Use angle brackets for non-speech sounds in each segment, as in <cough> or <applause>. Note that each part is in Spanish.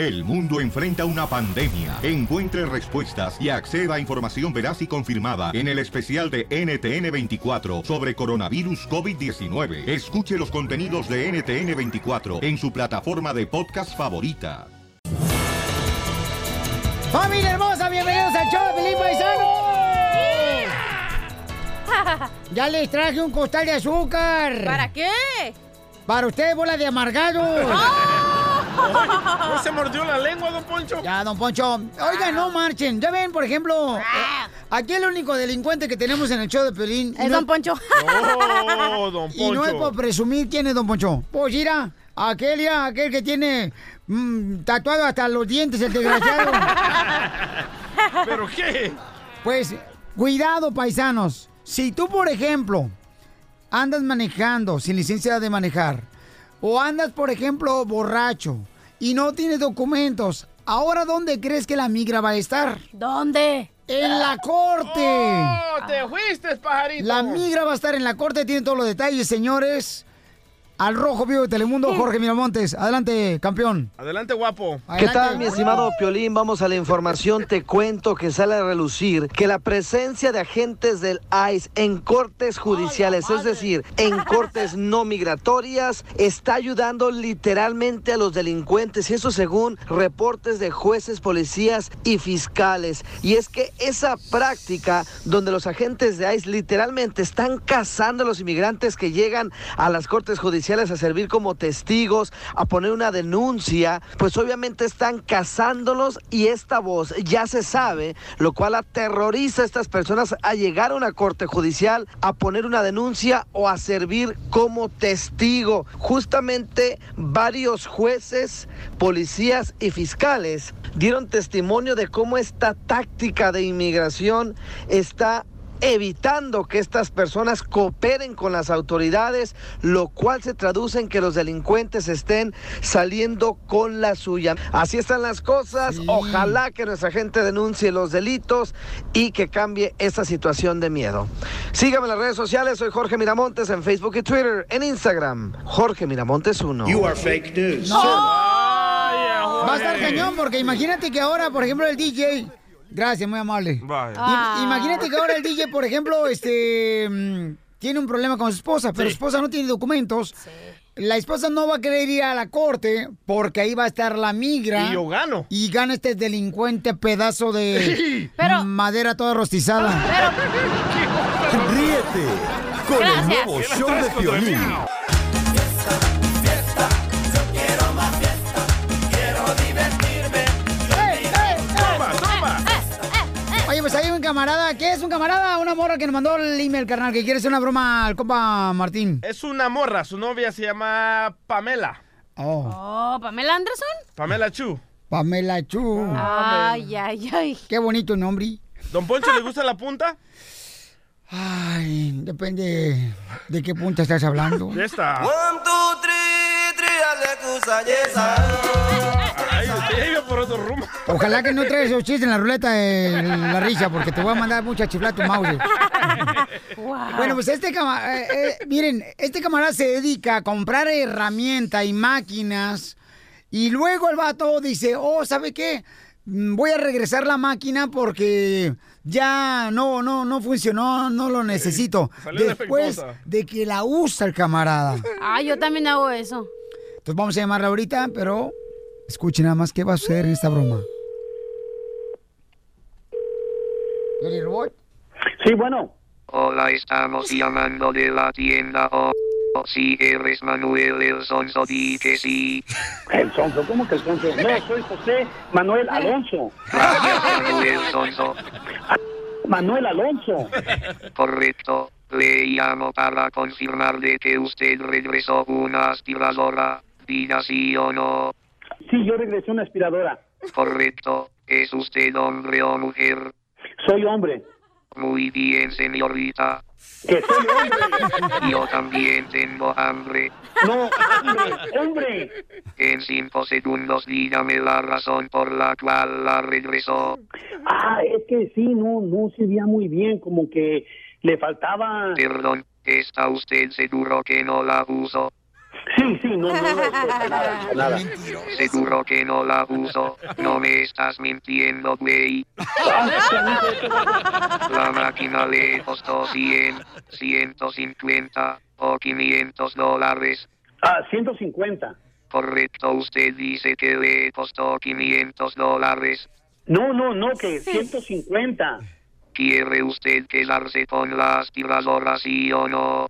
El mundo enfrenta una pandemia. Encuentre respuestas y acceda a información veraz y confirmada en el especial de NTN24 sobre coronavirus COVID-19. Escuche los contenidos de NTN24 en su plataforma de podcast favorita. ¡Familia hermosa! ¡Bienvenidos al show de Felipe Paisano! <laughs> Ya les traje un costal de azúcar. ¿Para qué? Para usted, bola de amargado. ¿No se mordió la lengua, don Poncho? Ya, don Poncho. Oiga, no marchen. Ya ven, por ejemplo, eh, aquí el único delincuente que tenemos en el show de Pelín. Es don Poncho. Oh, don Y no es por presumir quién es don Poncho. Pues mira, aquel ya, aquel que tiene mm, tatuado hasta los dientes, el desgraciado. <laughs> ¿Pero qué? Pues, cuidado, paisanos. Si tú, por ejemplo, andas manejando sin licencia de manejar, o andas, por ejemplo, borracho y no tienes documentos, ¿ahora dónde crees que la migra va a estar? ¿Dónde? En la corte. ¡Oh, te fuiste, pajarito! La migra va a estar en la corte, tiene todos los detalles, señores. Al rojo vivo de Telemundo, Jorge Miramontes. Adelante, campeón. Adelante, guapo. ¿Qué Adelante. tal, mi estimado Piolín? Vamos a la información. Te cuento que sale a relucir que la presencia de agentes del ICE en cortes judiciales, es decir, en cortes no migratorias, está ayudando literalmente a los delincuentes. Y eso según reportes de jueces, policías y fiscales. Y es que esa práctica donde los agentes de ICE literalmente están cazando a los inmigrantes que llegan a las cortes judiciales a servir como testigos, a poner una denuncia, pues obviamente están cazándolos y esta voz ya se sabe, lo cual aterroriza a estas personas a llegar a una corte judicial, a poner una denuncia o a servir como testigo. Justamente varios jueces, policías y fiscales dieron testimonio de cómo esta táctica de inmigración está evitando que estas personas cooperen con las autoridades, lo cual se traduce en que los delincuentes estén saliendo con la suya. Así están las cosas. Ojalá que nuestra gente denuncie los delitos y que cambie esta situación de miedo. Sígame en las redes sociales. Soy Jorge Miramontes en Facebook y Twitter. En Instagram, Jorge Miramontes 1. Va a estar cañón, porque imagínate que ahora, por ejemplo, el DJ. Gracias, muy amable. Vaya. Ah. Imagínate que ahora el DJ, por ejemplo, este mm, tiene un problema con su esposa, pero su esposa no tiene documentos. La esposa no va a querer ir a la corte porque ahí va a estar la migra. Y yo gano. Y gana este delincuente pedazo de <laughs> Pero- madera toda rostizada. <laughs> Ríete con el nuevo show de Piolín. Camarada. ¿Qué es un camarada? Una morra que nos mandó el email, carnal, que quiere hacer una broma al compa Martín. Es una morra. Su novia se llama Pamela. Oh, Oh, ¿Pamela Anderson? Pamela Chu. Pamela Chu. Ay, ay, ay. Qué bonito nombre. ¿Don Poncho le gusta la punta? Ay, depende de qué punta estás hablando. Ya está. Ay, usted iba por otro rumbo. Ojalá que no traigas esos chistes en la ruleta de la risa, porque te voy a mandar mucha chiflada a tu mouse. Wow. Bueno, pues este camarada, miren, este camarada se dedica a comprar herramientas y máquinas y luego el vato dice, oh, ¿sabe qué? Voy a regresar la máquina porque ya no, no, no funcionó, no lo necesito. Después defectuosa. de que la usa el camarada. Ah, yo también hago eso. Entonces vamos a llamarla ahorita, pero escuchen nada más qué va a hacer en esta broma. Sí, bueno. Hola, estamos llamando de la tienda O. o Si eres Manuel el Sonso, di que sí. El Sonso, ¿cómo que el Sonso? <laughs> No, soy José Manuel Alonso. Gracias, Manuel Sonso. Manuel Alonso. Correcto. Le llamo para confirmar de que usted regresó una aspiradora. Diga sí o no. Sí, yo regresé una aspiradora. Correcto. ¿Es usted hombre o mujer? Soy hombre. Muy bien, señorita. Que soy hombre. <laughs> Yo también tengo hambre. No, hombre, hombre. En cinco segundos dígame la razón por la cual la regresó. Ah, es que sí, no, no servía muy bien, como que le faltaba... Perdón, ¿está usted seguro que no la usó? Sí, sí, no, no, no, no, nada, <laughs> nada. Seguro que no la uso. No me estás mintiendo, güey. <laughs> La máquina le costó 100, 150 o 500 dólares. Ah, 150. Correcto, usted dice que le costó 500 dólares. No, no, no, que 150. ¿Quiere usted quedarse con la aspiradora, sí o no?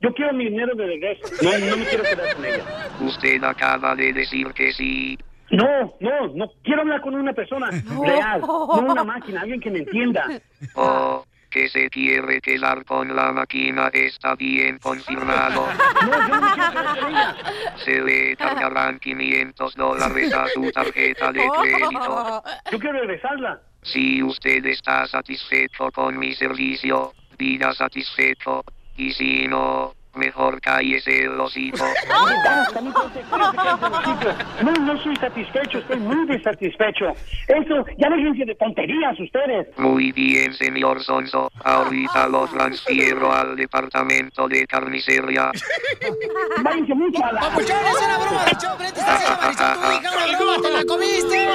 Yo quiero mi dinero de regreso. No, no me quiero quedar con ella. Usted acaba de decir que sí. No, no, no quiero hablar con una persona real, no una máquina, alguien que me entienda. O que se quiere quedar con la máquina está bien confirmado. No, yo no me quiero quedar con ella. Se le cargarán 500 dólares a su tarjeta de <laughs> crédito. Yo quiero regresarla. Si usted está satisfecho con mi servicio, diga satisfecho. Y si no, mejor cállese el hocico. El. No, no soy satisfecho, estoy muy desatisfecho. Eso, ya déjense de tonterías ustedes. Muy bien, señor Sonso. Ahorita lo transfiero al departamento de carnicería. Váyanse mucho a la... Papuchón, es una broma de show, Brett, te está haciendo Marisol, tu hija, una broma, te la comiste.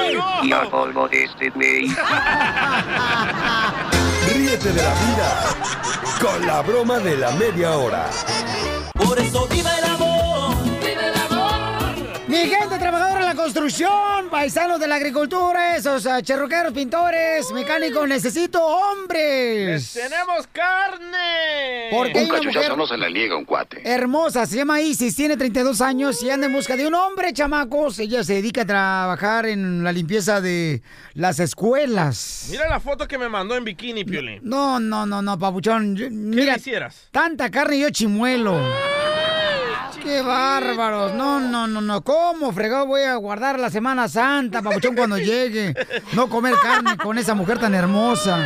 Y a polvo de este güey. <laughs> De la vida con la broma de la media hora. Por eso viva el Mi gente trabajadora en la construcción, paisanos de la agricultura, esos ah, cherroqueros, pintores, mecánicos, necesito hombres. ¡Tenemos carne! Porque hay una mujer se le niega un cuate. hermosa, se llama Isis, tiene 32 años y anda en busca de un hombre, chamacos. Ella se dedica a trabajar en la limpieza de las escuelas. Mira la foto que me mandó en bikini, Piolín. No, no, no, no, papuchón. Yo- ¿Qué Mira, hicieras? tanta carne y yo chimuelo. ¡Qué bárbaros! No, no, no, no. ¿Cómo fregado voy a guardar la Semana Santa, papuchón, cuando llegue? No comer carne con esa mujer tan hermosa.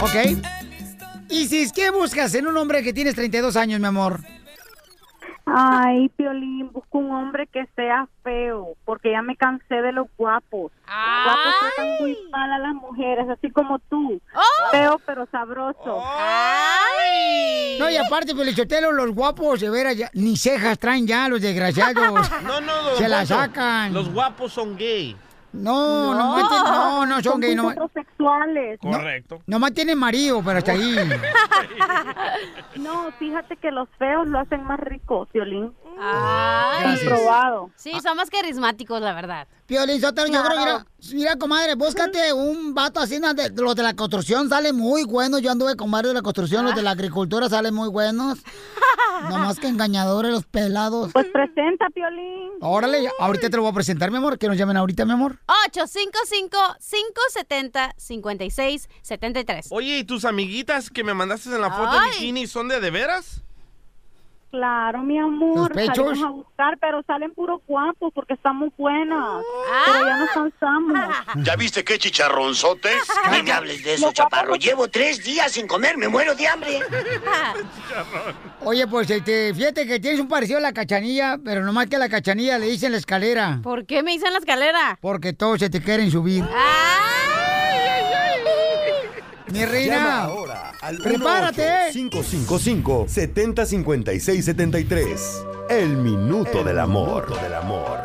Ok. Isis, ¿qué buscas en un hombre que tienes 32 años, mi amor? Ay, Piolín, busco un hombre que sea feo, porque ya me cansé de los guapos. Los guapos tratan muy mal a las mujeres, así como tú. Feo pero sabroso. No, y aparte, Pelichotelo, los guapos, de veras, ya- ni cejas traen ya, los desgraciados. <laughs> No, no, don Se la sacan. Los guapos son gay. No, no, no, no, son gay, no. heterosexuales. Correcto. Nomás tienen marido, pero hasta ahí. <laughs> No, fíjate que los feos lo hacen más rico, Piolín. Ay. Comprobado. Sí, son más carismáticos, la verdad. Piolín Sotelo, yo creo, Claro. mira, mira, comadre, búscate un vato así, de- los de la construcción salen muy buenos. Yo anduve con varios de la construcción, los de la agricultura salen muy buenos. <laughs> Nomás que engañadores los pelados. Pues presenta, Piolín. Órale, ya- ahorita te lo voy a presentar, mi amor, que nos llamen ahorita, mi amor. 855-570-5673. Oye, ¿y tus amiguitas que me mandaste en la foto Ay. bikini son de de veras? Claro, mi amor. ¿Los pechos? Salimos a buscar, pero salen puros guapos porque estamos buenas. Pero ya nos cansamos. <laughs> ¿Ya viste qué chicharronzotes? <laughs> Ni me hables de eso, chaparro. Llevo tres días sin comer, me muero de hambre. <laughs> Oye, pues este, fíjate que tienes un parecido a la cachanilla, pero nomás que a la cachanilla le dicen la escalera. ¿Por qué me dicen la escalera? Porque todos se te quieren subir. Mi Llama reina. ahora al Prepárate. 555-705673. El minuto del amor. del amor.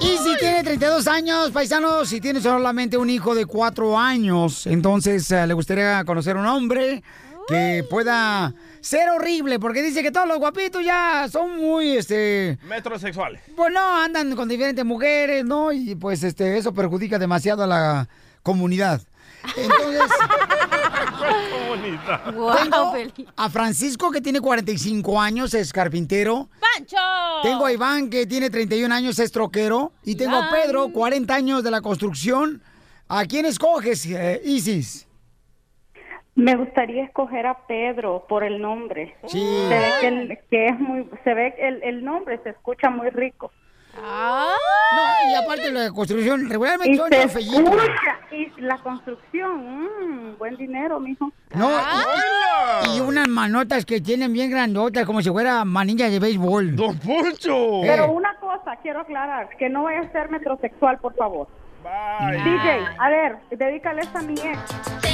Y si tiene 32 años, paisanos, si tiene solamente un hijo de 4 años, entonces eh, le gustaría conocer un hombre que pueda ser horrible, porque dice que todos los guapitos ya son muy, este, Metrosexuales. pues no, andan con diferentes mujeres, ¿no? Y pues este, eso perjudica demasiado a la comunidad. Entonces, <laughs> tengo a Francisco que tiene 45 años, es carpintero. ¡Pancho! Tengo a Iván que tiene 31 años, es troquero. Y tengo a. Pedro, 40 años de la construcción. ¿A quién escoges, eh, Isis? Me gustaría escoger a Pedro por el nombre. Sí. Se ve que, el, que es muy, se ve que el, el nombre se escucha muy rico. No, y aparte lo de construcción, regularmente Y son se y la construcción, mm, buen dinero, mijo. No, y, y unas manotas que tienen bien grandotas, como si fuera manilla de béisbol. ¡Don Poncho! Pero una cosa quiero aclarar, que no vaya a ser metrosexual, por favor. DJ, a ver, dedícale esta a mi ex.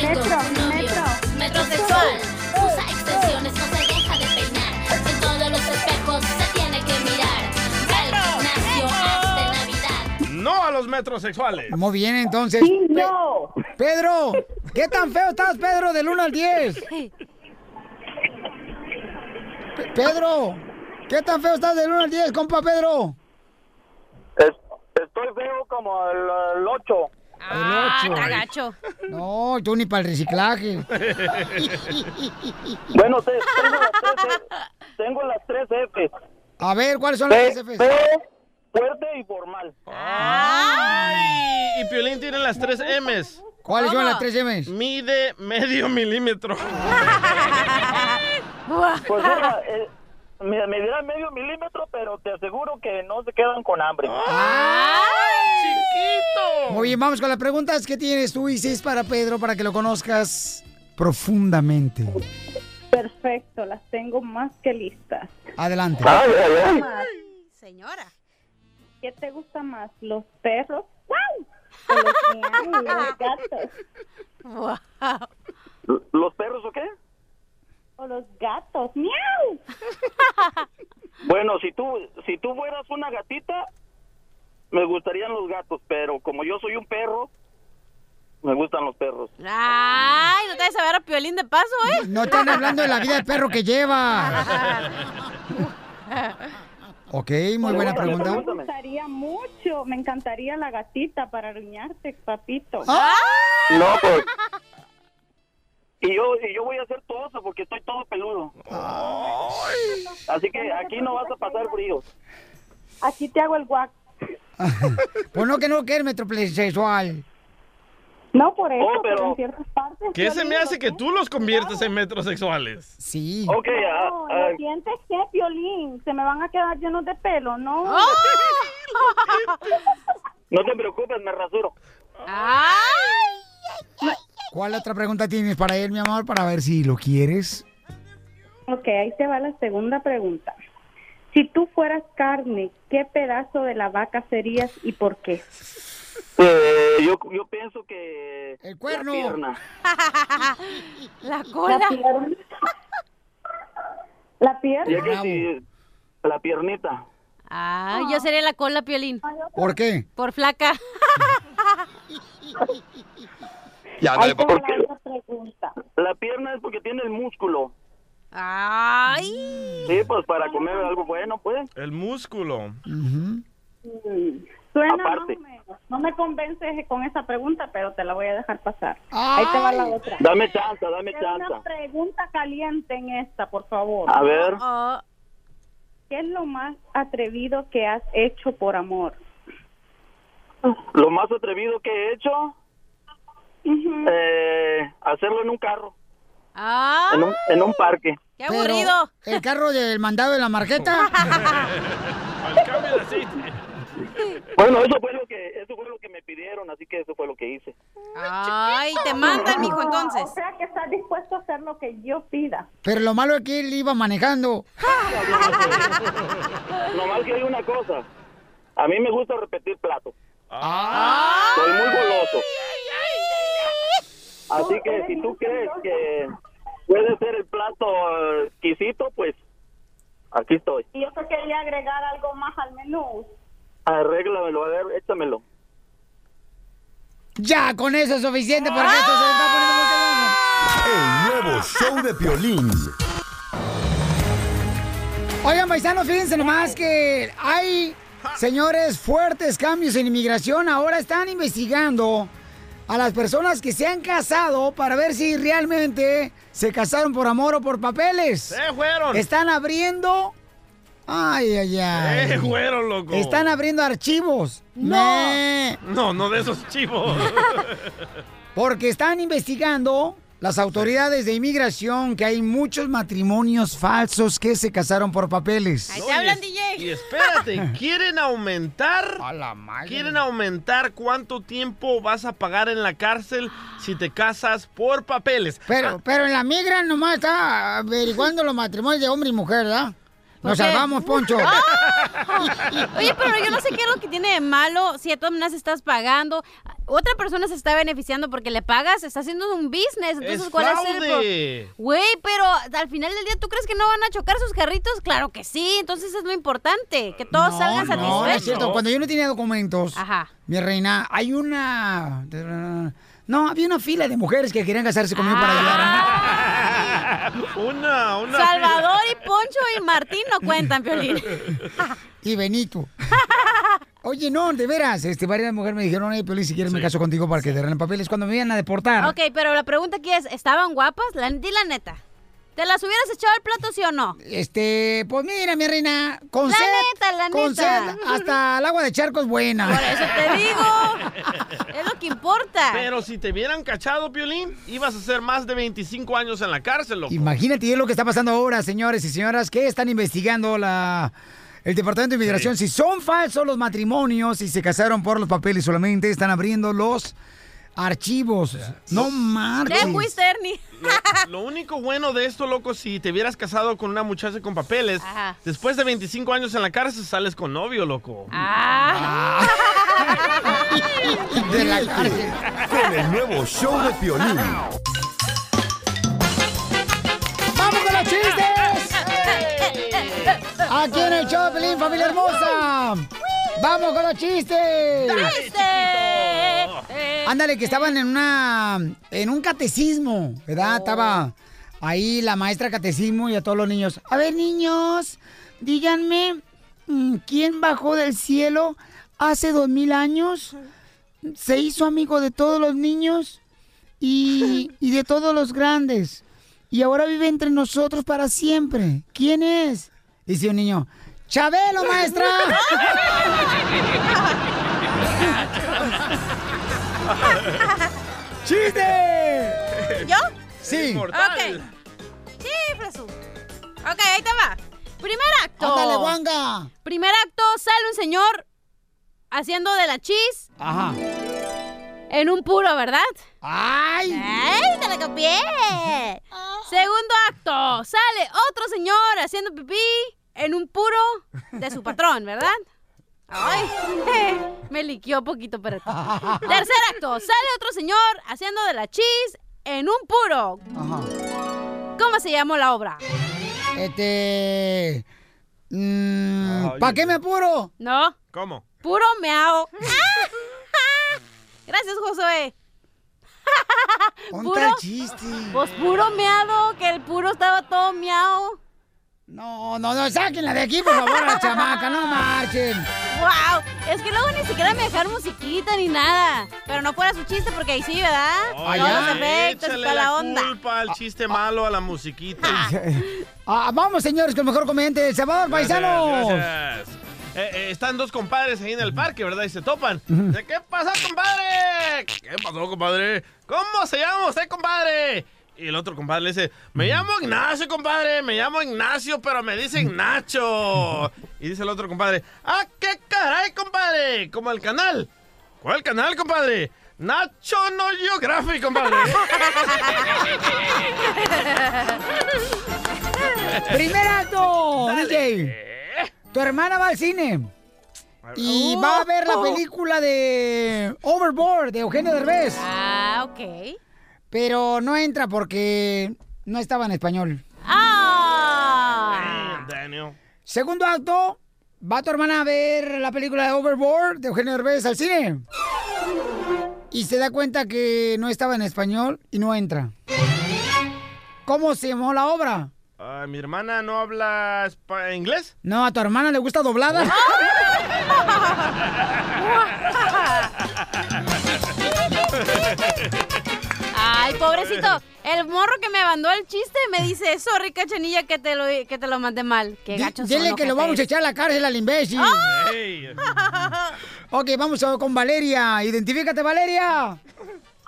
Metro, metro. Metrosexual. Usa extensiones, no se deja de peinar. En todos los espejos se tiene que mirar. Gimnasio hasta Navidad. No a los metrosexuales. Muy bien, entonces. no. Pedro, ¿qué tan feo estás, Pedro, del 1 al 10? Pe- Pedro, ¿qué tan feo estás del 1 al 10, compa Pedro? Estoy feo como el, el 8. Ah, El ocho. está gacho. No, tú ni para el reciclaje. <laughs> Bueno, te- tengo las tres, F- tengo las tres F. A ver, ¿cuáles son las tres Fs? feo, fuerte y formal. Ay, y Piolín tiene las tres M's. ¿Cuáles son las tres M's? Mide medio milímetro. <laughs> Pues mira, eh, me, me dirán medio milímetro, pero te aseguro que no se quedan con hambre. ¡Chiquito! Muy bien, vamos con las preguntas que tienes tú, Isis, para Pedro, para que lo conozcas profundamente. Perfecto, las tengo más que listas. Adelante. Señora. ¿Qué te gusta más, los perros? ¡Wow! ¿O los, los gatos? <laughs> ¿Los perros o qué? ¿O los gatos? ¡Miau! <laughs> Bueno, si tú, si tú fueras una gatita, me gustarían los gatos, pero como yo soy un perro, me gustan los perros. Ay, no te vas a ver a Piolín de paso, ¿eh? No están hablando de la vida del perro que lleva. <laughs> Ok, muy buena pregunta. Me gustaría mucho, me encantaría la gatita para aruñarte, papito. No, pues. Y yo, y yo voy a hacer todo eso porque estoy todo peludo. Así que aquí no vas a pasar frío. Aquí te hago el guac. <laughs> Pues no, que no, que eres metrosexual. No por eso, Oh, pero... pero- en ciertas partes. ¿Qué se me hace que tú los conviertes en metrosexuales? Sí. Ok, ah, No, ah, los dientes qué, Piolín, se me van a quedar llenos de pelo, ¿no? <laughs> no te preocupes, me rasuro. ¿Cuál otra pregunta tienes para él, mi amor, para ver si lo quieres? Ok, ahí te va la segunda pregunta. Si tú fueras carne, ¿qué pedazo de la vaca serías y por qué? Eh, yo, yo pienso que... El cuerno. <laughs> La pierna. La La cola. pierna. La pierna. que. La piernita. Ah, yo sería la cola, Piolín. ¿Por qué? Por flaca. <laughs> Ya, ¿por qué? la otra pregunta. La pierna es porque tiene el músculo. Ay. Sí, pues para comer algo bueno, pues. El músculo. Mm, Suena Aparte. más o menos. No me convences con esa pregunta, pero te la voy a dejar pasar. Ahí te va la otra. Dame chance, dame chance. Una pregunta caliente en esta, por favor. A ver. Oh, ¿Qué es lo más atrevido que has hecho por amor? Lo más atrevido que he hecho, eh, hacerlo en un carro, Ah, en un, en un parque. qué Pero, aburrido. ¿El carro del mandado de la marqueta? <laughs> Al cambio de aceite. Bueno, eso fue lo que eso fue lo que me pidieron, así que eso fue lo que hice. Ay, te mandan, mijo, entonces. O sea que estás dispuesto a hacer lo que yo pida. Pero lo malo es que él iba manejando. Nomás que hay una cosa, a mí me gusta repetir platos. Ah. Soy muy goloso. Así que si tú crees que puede ser el plato exquisito, pues aquí estoy. Y yo te quería agregar algo más al menú. Arréglamelo, a ver, échamelo. Ya, con eso es suficiente porque esto se está poniendo muy El nuevo show de Piolín. Oigan, paisanos, fíjense nomás que hay, señores, fuertes cambios en inmigración. Ahora están investigando a las personas que se han casado para ver si realmente se casaron por amor o por papeles. ¡Se fueron! Están abriendo... Ay, ay, ay. ¡Se fueron, loco! Están abriendo archivos. No. Me- No, no de esos chivos. <laughs> Porque están investigando las autoridades de inmigración que hay muchos matrimonios falsos que se casaron por papeles. Ahí No, te y hablan, es- DJ. Y espérate, <laughs> quieren aumentar. A la madre. Quieren aumentar cuánto tiempo vas a pagar en la cárcel si te casas por papeles. Pero, pero en la migra nomás está averiguando los matrimonios de hombre y mujer, ¿verdad? Nos salvamos, Poncho. <laughs> Ah. <laughs> Oye, pero yo no sé qué es lo que tiene de malo si a todas maneras estás pagando. Otra persona se está beneficiando porque le pagas, está haciendo un business. Entonces, Es ¿cuál es fraude. el pro- Güey, pero al final del día, ¿tú crees que no van a chocar sus carritos? Claro que sí. Entonces es lo importante, que todos salgan No, no satisfechos. es cierto. Cuando yo no tenía documentos, mi reina, hay una... No, había una fila de mujeres que querían casarse conmigo para ayudar. Ah. <laughs> Una, una. Salvador y Poncho y Martín no cuentan, Piolín. <laughs> y Benito. <laughs> Oye, no, de veras, este, varias mujeres me dijeron, hey, Piolín, si quieres me caso contigo para que te den papeles cuando me iban a deportar. Ok, pero la pregunta aquí es, ¿estaban guapas? La, di la neta. ¿Te las hubieras echado al plato, sí o no? Este, pues mira, mi reina, con La sed, neta, la con neta. sed, hasta el agua de charco es buena. Por eso te digo. <laughs> es lo que importa. Pero si te hubieran cachado, Piolín, ibas a hacer más de 25 años en la cárcel, loco. Imagínate, es lo que está pasando ahora, señores y señoras, que están investigando la, el Departamento de Inmigración. Si son falsos los matrimonios y se casaron por los papeles solamente, están abriendo los archivos. No marches. Ernie. Lo único bueno de esto, loco, si te hubieras casado con una muchacha con papeles, Ajá. después de 25 años en la cárcel sales con novio, loco. Ah. De la cárcel. Con el nuevo show de Piolín. ¡Vamos con los chistes! Aquí en el Pelín, familia hermosa. ¡Vamos con los chistes! Ándale, que estaban en una en un catecismo, ¿verdad? Estaba ahí la maestra catecismo y a todos los niños. A ver, niños, díganme, mm, ¿quién bajó del cielo hace dos mil años? Se hizo amigo de todos los niños y, <laughs> y de todos los grandes. Y ahora vive entre nosotros para siempre. ¿Quién es? Dice un niño. ¡Chabelo, maestra! <laughs> ¡Chiste! ¿Yo? Sí. Ok. Sí, Fresu. Ok, ahí te va. Primer acto. Ándale, Wanga. Primer acto, sale un señor haciendo de la cheese Ajá. en un puro, ¿verdad? ¡Ay! ¡Ay, te la copié! Segundo acto, sale otro señor haciendo pipí en un puro de su patrón, ¿verdad? ¡Ay! <laughs> Me liqueó poquito, pero... Tercer acto, sale otro señor haciendo de la cheese en un puro. ¿Cómo se llamó la obra? Este. mm, ¿Para qué me apuro? No, ¿Cómo? puro meao. <laughs> Gracias, Josué. ¿Dónde está el chiste? Pues puro meado, que el puro estaba todo miau. No, no, no, sáquenla de aquí, por favor, a la chamaca, no marchen. ¡Wow! Es que luego ni siquiera me dejaron musiquita ni nada. Pero no fuera su chiste porque ahí sí, ¿verdad? Oye, Todos los efectos toda la la onda. culpa al chiste malo, a la musiquita. Ah, vamos, señores, con el mejor comediante del Salvador, paisanos. Gracias. Eh, eh, están dos compadres ahí en el parque, ¿verdad? Y se topan. Dice, ¿Qué pasa, compadre? ¿Qué pasó, compadre? ¿Cómo se llama usted, compadre? Y el otro compadre le dice, me llamo Ignacio, compadre, me llamo Ignacio, pero me dicen Nacho. Y dice el otro compadre, ah, qué caray, compadre, como el canal. ¿Cuál canal, compadre? Nacho No Geographic, compadre. <laughs> Primer acto, DJ. Tu hermana va al cine. Y va a ver la película de Overboard de Eugenio Derbez. Ah, ok. Pero no entra porque no estaba en español. ¡Ah! Daniel. Segundo acto, va tu hermana a ver la película de Overboard de Eugenio Derbez al cine. Y se da cuenta que no estaba en español y no entra. ¿Cómo se llamó la obra? Ah, ¿Mi hermana no habla inglés? No, a tu hermana le gusta doblada. <laughs> Ay, pobrecito. El morro que me mandó el chiste me dice, sorry, cachanilla, que te lo, que te lo mandé mal. Qué gacho Dile que lo vamos a echar a la cárcel al imbécil. Hey. <laughs> Ok, vamos con Valeria. Identifícate, Valeria.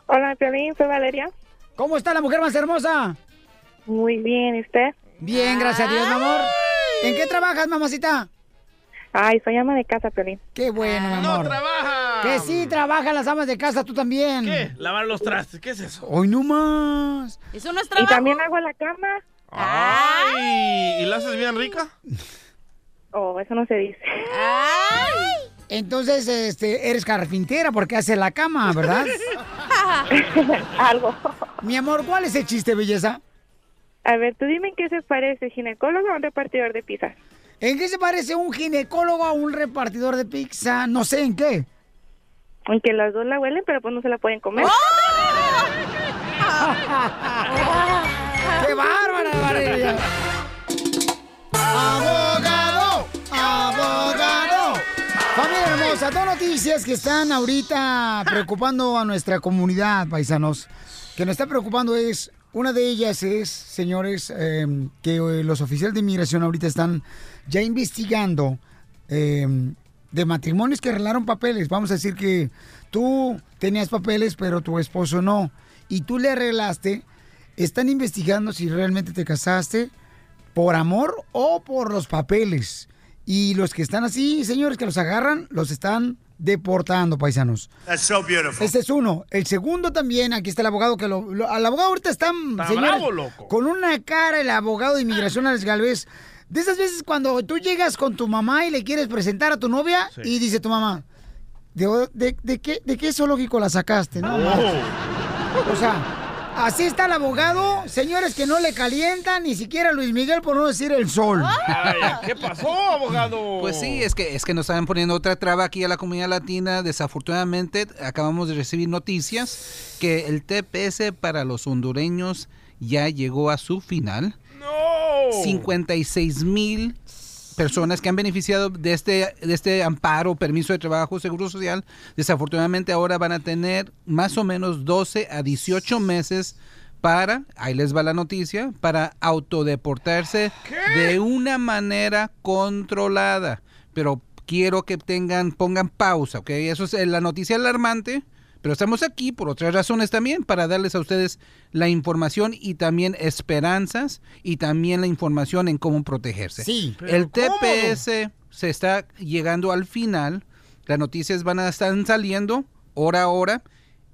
Hola, Piolín, soy Valeria. ¿Cómo está la mujer más hermosa? Muy bien, ¿y usted? Bien, gracias a Dios, mi amor. ¿En qué trabajas, mamacita? Ay, soy ama de casa, Piolín. Qué bueno, mi ¡No amor. trabaja! Que sí, trabajan las amas de casa, tú también. ¿Qué? Lavar los trastes, ¿qué es eso? Hoy no más. Eso no es Y trabajo. también hago la cama. Ay, ¿y la haces bien rica? Oh, eso no se dice. Entonces, este, eres carpintera porque hace la cama, ¿verdad? <laughs> <laughs> Algo. Mi amor, ¿cuál es el chiste, belleza? A ver, tú dime en qué se parece, ginecólogo o un repartidor de pizza. ¿En qué se parece un ginecólogo a un repartidor de pizza? No sé en qué. En que las dos la huelen, pero pues no se la pueden comer. <laughs> ¡Qué bárbara, Valeria! ¡Abogado! ¡Abogado! Familia hermosa, dos noticias que están ahorita preocupando a nuestra comunidad, paisanos. Que nos está preocupando es, una de ellas es, señores, eh, que eh, los oficiales de inmigración ahorita están ya investigando eh, de matrimonios que arreglaron papeles. Vamos a decir que tú tenías papeles, pero tu esposo no. Y tú le arreglaste. Están investigando si realmente te casaste por amor o por los papeles. Y los que están así, señores, que los agarran, los están deportando, paisanos. That's so beautiful. Este es uno. El segundo también, aquí está el abogado que lo, lo- al abogado ahorita están Está señores, bravo, loco. con una cara el abogado de inmigración Alex Galvez. De esas veces cuando tú llegas con tu mamá y le quieres presentar a tu novia Sí. y dice tu mamá, ¿de, de, de qué, ¿de qué zoológico la sacaste? No, Oh. O sea, así está el abogado, señores que no le calientan ni siquiera Luis Miguel por no decir el sol. Ay, ¿Qué pasó, abogado? Pues sí, es que, es que nos están poniendo otra traba aquí a la comunidad latina. Desafortunadamente, acabamos de recibir noticias que el TPS para los hondureños ya llegó a su final. ¡No! 56 mil personas que han beneficiado de este, de este amparo, permiso de trabajo, seguro social, desafortunadamente ahora van a tener más o menos 12 a 18 meses para, ahí les va la noticia, para autodeportarse de una manera controlada. Pero quiero que tengan, pongan pausa, ¿ok? Eso es eh, la noticia alarmante. Pero estamos aquí por otras razones también, para darles a ustedes la información y también esperanzas y también la información en cómo protegerse. Sí. El ¿Pero cómo? TPS se está llegando al final, las noticias van a estar saliendo hora a hora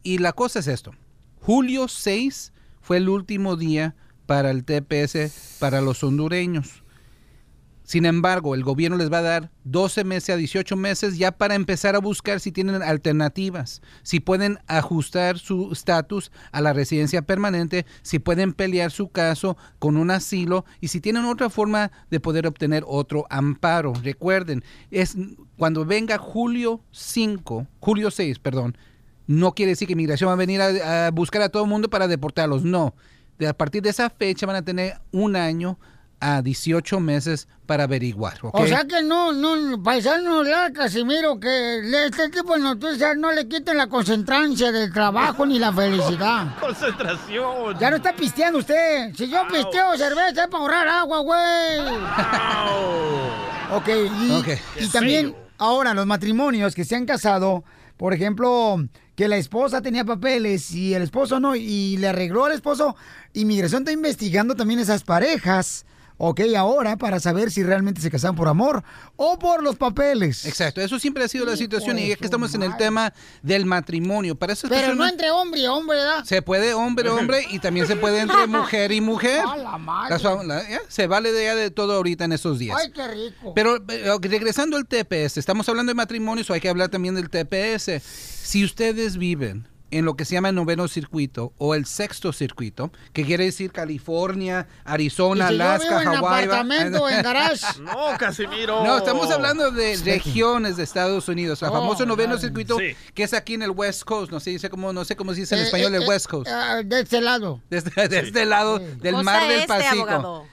y la cosa es esto. Julio 6 fue el último día para el TPS para los hondureños. Sin embargo, el gobierno les va a dar 12 meses a 18 meses ya para empezar a buscar si tienen alternativas, si pueden ajustar su estatus a la residencia permanente, si pueden pelear su caso con un asilo y si tienen otra forma de poder obtener otro amparo. Recuerden, es cuando venga julio 5, julio 6, perdón, no quiere decir que inmigración va a venir a, a buscar a todo el mundo para deportarlos, no. De, a partir de esa fecha van a tener un año a 18 meses para averiguar. O sea que no, no, paisano, la Casimiro, que este tipo de noticias no le quiten la concentrancia del trabajo ni la felicidad. <laughs> Concentración. Ya no está pisteando usted. Si yo pisteo cerveza es para ahorrar agua, güey. Ok, y, Ok. y también ahora los matrimonios que se han casado, por ejemplo, que la esposa tenía papeles y el esposo no, y le arregló al esposo, inmigración está investigando también esas parejas, ok, ahora para saber si realmente se casaron por amor o por los papeles. Exacto, eso siempre ha sido la situación y ya que estamos en el tema del matrimonio. Para esas Pero no entre hombre y hombre, ¿verdad? Se puede hombre hombre y también se puede entre mujer y mujer. <laughs> A la madre. La- ya, se vale de, ya de todo ahorita en estos días. Ay, qué rico. Pero eh, regresando al TPS, estamos hablando de matrimonios, o hay que hablar también del TPS. Si ustedes viven en lo que se llama el noveno circuito o el sexto circuito, que quiere decir California, Arizona, ¿Y si yo Alaska, vivo en Hawái. va- apartamento, en <laughs> garage? No, Casimiro. No, estamos hablando de regiones de Estados Unidos. El Oh, famoso noveno vale. circuito Sí. que es aquí en el West Coast. No sé, dice cómo, no sé cómo se dice en Eh, español eh, el eh, West Coast. ah, de este lado. Desde, <laughs> de este lado del Cosa mar del este, Pacífico. abogado.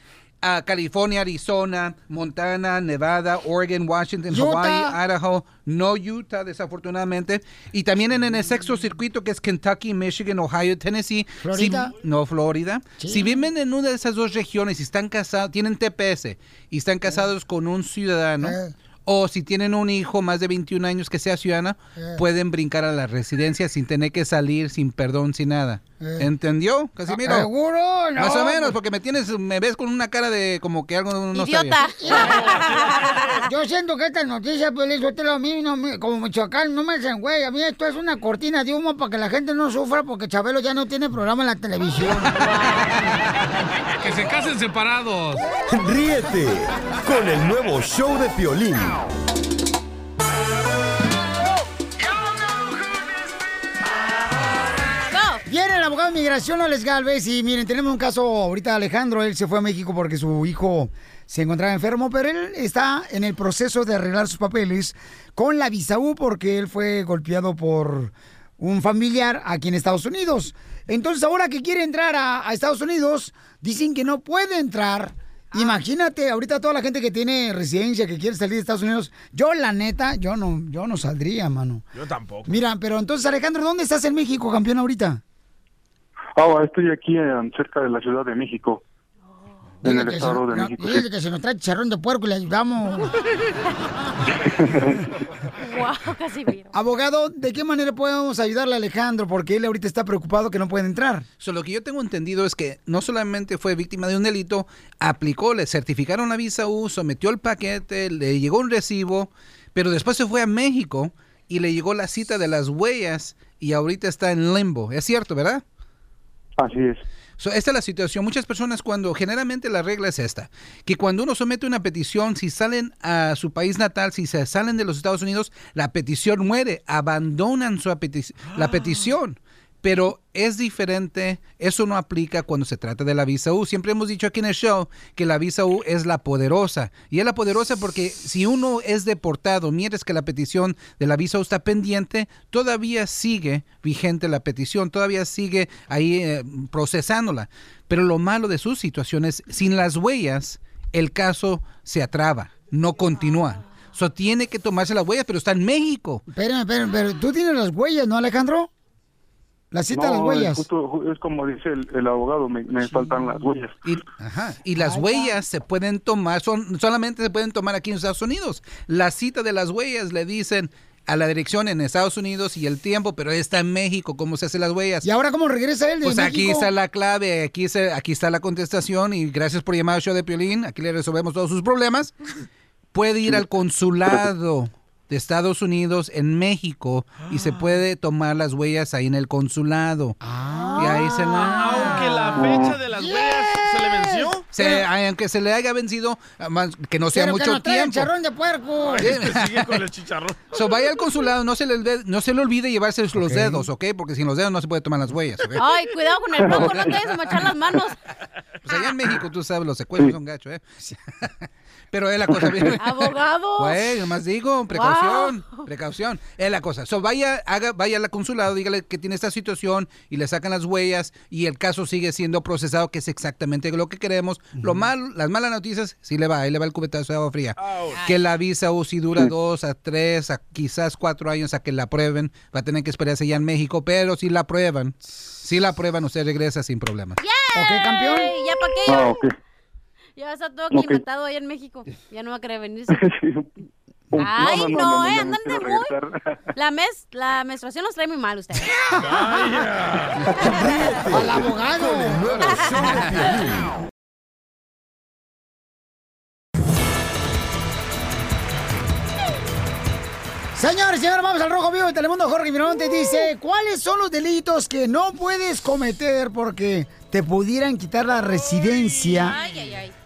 A California, Arizona, Montana, Nevada, Oregon, Washington, Utah. Hawaii, Idaho, no Utah, desafortunadamente. Y también en, el sexto circuito que es Kentucky, Michigan, Ohio, Tennessee. Florida. Si- no, Florida. Sí. Si viven en una de esas dos regiones y están casados, tienen TPS y están casados con un ciudadano. Eh. O si tienen un hijo más de 21 años que sea ciudadano, Eh. pueden brincar a la residencia sin tener que salir, sin perdón, sin nada. ¿Entendió, Casimiro? ¿Seguro? No. Más o menos, porque me tienes, me ves con una cara de como que algo no está bien. Yo siento que esta noticia, pues, yo te lo a mí, no me- como Michoacán, no me hacen güey. A mí esto es una cortina de humo para que la gente no sufra porque Chabelo ya no tiene programa en la televisión. Que se casen separados. Ríete con el nuevo show de Piolín. De migración, Alex Galvez, y miren, tenemos un caso ahorita, Alejandro, él se fue a México porque su hijo se encontraba enfermo, pero él está en el proceso de arreglar sus papeles con la visa U porque él fue golpeado por un familiar aquí en Estados Unidos. Entonces, ahora que quiere entrar a, a Estados Unidos, dicen que no puede entrar. Imagínate, ahorita toda la gente que tiene residencia, que quiere salir de Estados Unidos, yo la neta, yo no, yo no saldría, mano. Yo tampoco. Mira, pero entonces, Alejandro, ¿dónde estás en México, campeón, ahorita? Ah, estoy aquí en- cerca de la Ciudad de México. En el estado se- de no, México. dile que se nos trae chicharrón de puerco y le ayudamos. <laughs> Wow, Casimiro. Abogado, ¿de qué manera podemos ayudarle a Alejandro? Porque él ahorita está preocupado que no puede entrar. So, lo que yo tengo entendido es que no solamente fue víctima de un delito, aplicó, le certificaron la visa U, sometió el paquete, le llegó un recibo, pero después se fue a México y le llegó la cita de las huellas y ahorita está en limbo. Es cierto, ¿verdad? Así es. So, esta es la situación. Muchas personas cuando, generalmente la regla es esta, que cuando uno somete una petición, si salen a su país natal, si se salen de los Estados Unidos, la petición muere, abandonan su apeti- la petición. Pero es diferente, eso no aplica cuando se trata de la visa U. Siempre hemos dicho aquí en el show que la visa U es la poderosa. Y es la poderosa porque si uno es deportado, mientras que la petición de la visa U está pendiente, todavía sigue vigente la petición, todavía sigue ahí eh, procesándola. Pero lo malo de su situación es, sin las huellas, el caso se atraba, no continúa. So, tiene que tomarse las huellas, pero está en México. Espérame, espérame, pero tú tienes las huellas, ¿no, Alejandro? La cita de las No, huellas. justo- ju- es como dice el, el abogado, me, me faltan las huellas. Y, ajá, y las huellas se pueden tomar, son, solamente se pueden tomar aquí en Estados Unidos. La cita de las huellas le dicen a la dirección en Estados Unidos y el tiempo, pero está en México, ¿cómo se hacen las huellas? ¿Y ahora cómo regresa él de Pues aquí México? está la clave, aquí, se- aquí está la contestación y gracias por llamar al show de Piolín, aquí le resolvemos todos sus problemas. Puede ir al consulado de Estados Unidos en México y se puede tomar las huellas ahí en el consulado. Y ahí se la... Aunque la fecha de las huellas se le venció. Se- aunque se le haya vencido, ah, más que no sea Pero que mucho nos traigan tiempo. charrón de puerco. Ay, es que sigue con el chicharrón. <laughs> So, vaya al consulado, no se le, olvide- no se le olvide llevarse los dedos, ¿ok? Porque sin los dedos no se puede tomar las huellas. Ay, cuidado con el bronco, no te vayas a mochar las manos. Pues allá en México, tú sabes, los secuestros son gachos, ¿eh? <laughs> Pero es la cosa. <laughs> Abogados. Güey, nomás digo, precaución, precaución. Es la cosa. So, vaya, haga, vaya al consulado, dígale que tiene esta situación y le sacan las huellas y el caso sigue siendo procesado, que es exactamente lo que queremos. Lo malo, las malas noticias, sí le va, ahí le va el cubetazo de agua fría. Que la visa UCI dura dos a tres, a quizás cuatro años a que la aprueben. Va a tener que esperarse ya en México, pero si la aprueban, si la aprueban, usted regresa sin problemas. ¿Ok, campeón? ¿Ya para qué? Ah, ok. Ya va a estar todo aclimatado allá en México. Ya no va a querer venirse. <laughs> Sí. Ay, no, no, eh, ya andan me de muy... La, mes, la menstruación los trae muy mal ustedes. Al abogado. Señores, señores, vamos al Rojo Vivo de Telemundo. Jorge Miramonte dice, ¿cuáles son los delitos que no puedes cometer porque te pudieran quitar la residencia